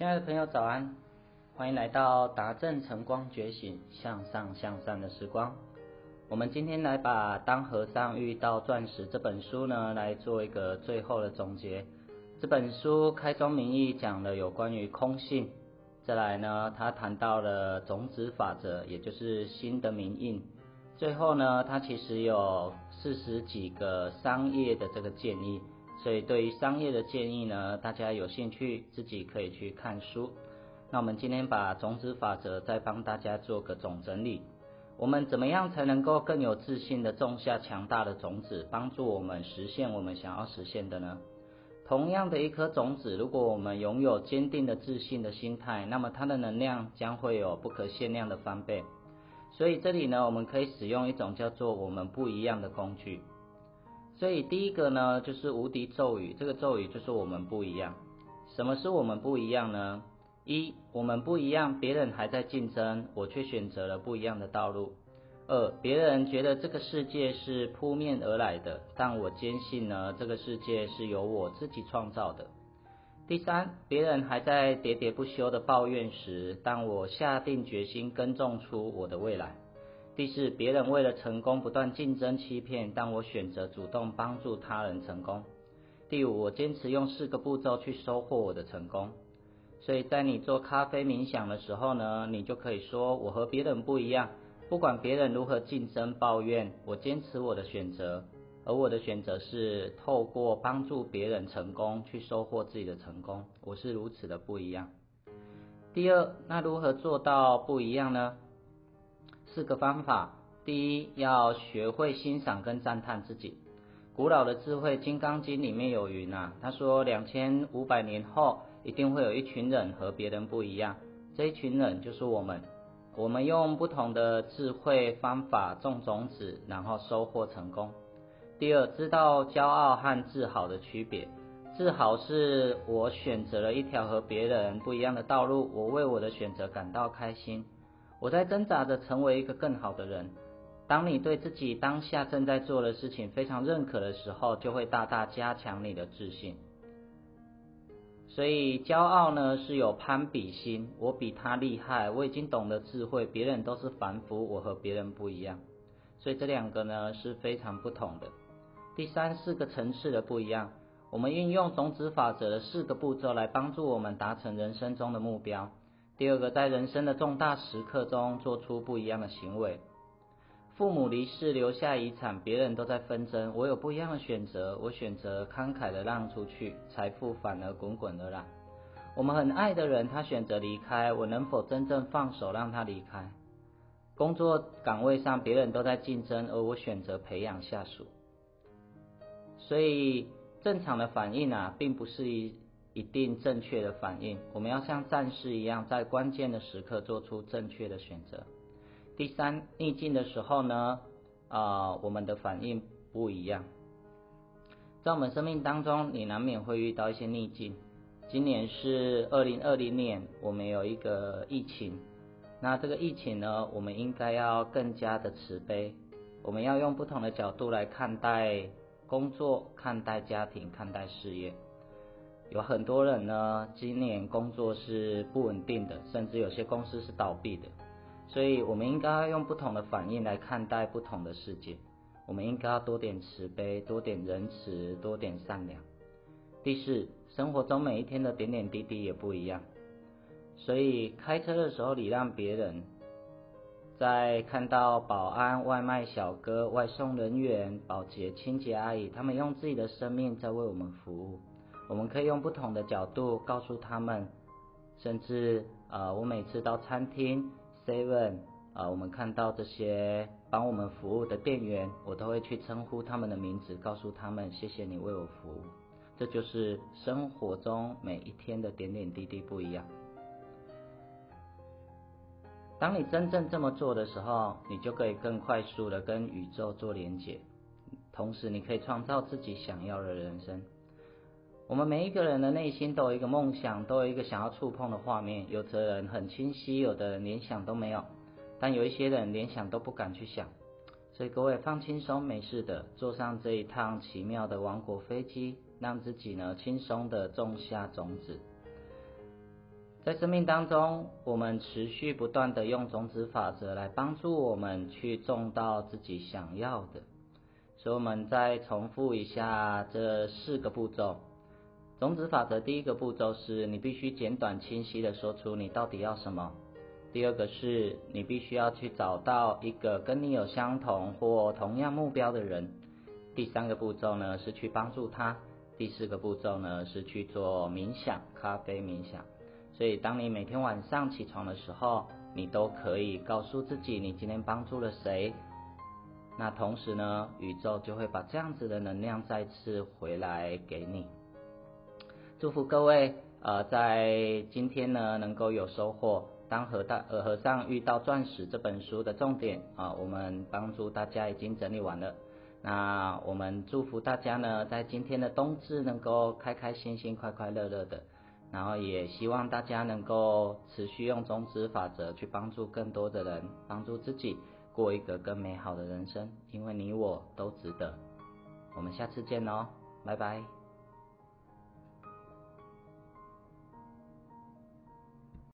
亲爱的朋友，早安！欢迎来到达正晨光觉醒、向上向善的时光。我们今天来把《当和尚遇到钻石》这本书呢，来做一个最后的总结。这本书开宗明义讲了有关于空性，再来呢，他谈到了种子法则，也就是心的名印。最后呢，他其实有四十几个商业的这个建议。所以，对于商业的建议呢，大家有兴趣自己可以去看书。那我们今天把种子法则再帮大家做个总整理。我们怎么样才能够更有自信的种下强大的种子，帮助我们实现我们想要实现的呢？同样的一颗种子，如果我们拥有坚定的自信的心态，那么它的能量将会有不可限量的翻倍。所以这里呢，我们可以使用一种叫做“我们不一样的”工具。所以第一个呢，就是无敌咒语。这个咒语就是我们不一样。什么是我们不一样呢？一，我们不一样，别人还在竞争，我却选择了不一样的道路。二，别人觉得这个世界是扑面而来的，但我坚信呢，这个世界是由我自己创造的。第三，别人还在喋喋不休的抱怨时，但我下定决心耕种出我的未来。第四，别人为了成功不断竞争欺骗，但我选择主动帮助他人成功。第五，我坚持用四个步骤去收获我的成功。所以在你做咖啡冥想的时候呢，你就可以说：我和别人不一样，不管别人如何竞争抱怨，我坚持我的选择，而我的选择是透过帮助别人成功去收获自己的成功。我是如此的不一样。第二，那如何做到不一样呢？四个方法：第一，要学会欣赏跟赞叹自己。古老的智慧《金刚经》里面有云啊，他说两千五百年后一定会有一群人和别人不一样，这一群人就是我们。我们用不同的智慧方法种种子，然后收获成功。第二，知道骄傲和自豪的区别。自豪是我选择了一条和别人不一样的道路，我为我的选择感到开心。我在挣扎着成为一个更好的人。当你对自己当下正在做的事情非常认可的时候，就会大大加强你的自信。所以，骄傲呢是有攀比心，我比他厉害，我已经懂得智慧，别人都是凡夫，我和别人不一样。所以这两个呢是非常不同的。第三四个层次的不一样，我们运用种子法则的四个步骤来帮助我们达成人生中的目标。第二个，在人生的重大时刻中做出不一样的行为。父母离世留下遗产，别人都在纷争，我有不一样的选择，我选择慷慨的让出去，财富反而滚滚而来。我们很爱的人，他选择离开，我能否真正放手让他离开？工作岗位上，别人都在竞争，而我选择培养下属。所以正常的反应啊，并不是一。一定正确的反应，我们要像战士一样，在关键的时刻做出正确的选择。第三，逆境的时候呢，啊，我们的反应不一样。在我们生命当中，你难免会遇到一些逆境。今年是二零二零年，我们有一个疫情。那这个疫情呢，我们应该要更加的慈悲，我们要用不同的角度来看待工作、看待家庭、看待事业。有很多人呢，今年工作是不稳定的，甚至有些公司是倒闭的。所以，我们应该要用不同的反应来看待不同的世界。我们应该要多点慈悲，多点仁慈，多点善良。第四，生活中每一天的点点滴滴也不一样。所以，开车的时候礼让别人，在看到保安、外卖小哥、外送人员、保洁、清洁阿姨，他们用自己的生命在为我们服务。我们可以用不同的角度告诉他们，甚至呃，我每次到餐厅 Seven 啊，我们看到这些帮我们服务的店员，我都会去称呼他们的名字，告诉他们谢谢你为我服务。这就是生活中每一天的点点滴滴不一样。当你真正这么做的时候，你就可以更快速的跟宇宙做连接，同时你可以创造自己想要的人生。我们每一个人的内心都有一个梦想，都有一个想要触碰的画面。有的人很清晰，有的人连想都没有，但有一些人连想都不敢去想。所以各位放轻松，没事的，坐上这一趟奇妙的王国飞机，让自己呢轻松的种下种子。在生命当中，我们持续不断的用种子法则来帮助我们去种到自己想要的。所以，我们再重复一下这四个步骤。种子法则第一个步骤是你必须简短清晰的说出你到底要什么。第二个是你必须要去找到一个跟你有相同或同样目标的人。第三个步骤呢是去帮助他。第四个步骤呢是去做冥想，咖啡冥想。所以，当你每天晚上起床的时候，你都可以告诉自己你今天帮助了谁。那同时呢，宇宙就会把这样子的能量再次回来给你。祝福各位，呃，在今天呢能够有收获。当和大呃和尚遇到钻石这本书的重点啊，我们帮助大家已经整理完了。那我们祝福大家呢，在今天的冬至能够开开心心、快快乐乐的。然后也希望大家能够持续用种子法则去帮助更多的人，帮助自己过一个更美好的人生，因为你我都值得。我们下次见哦，拜拜。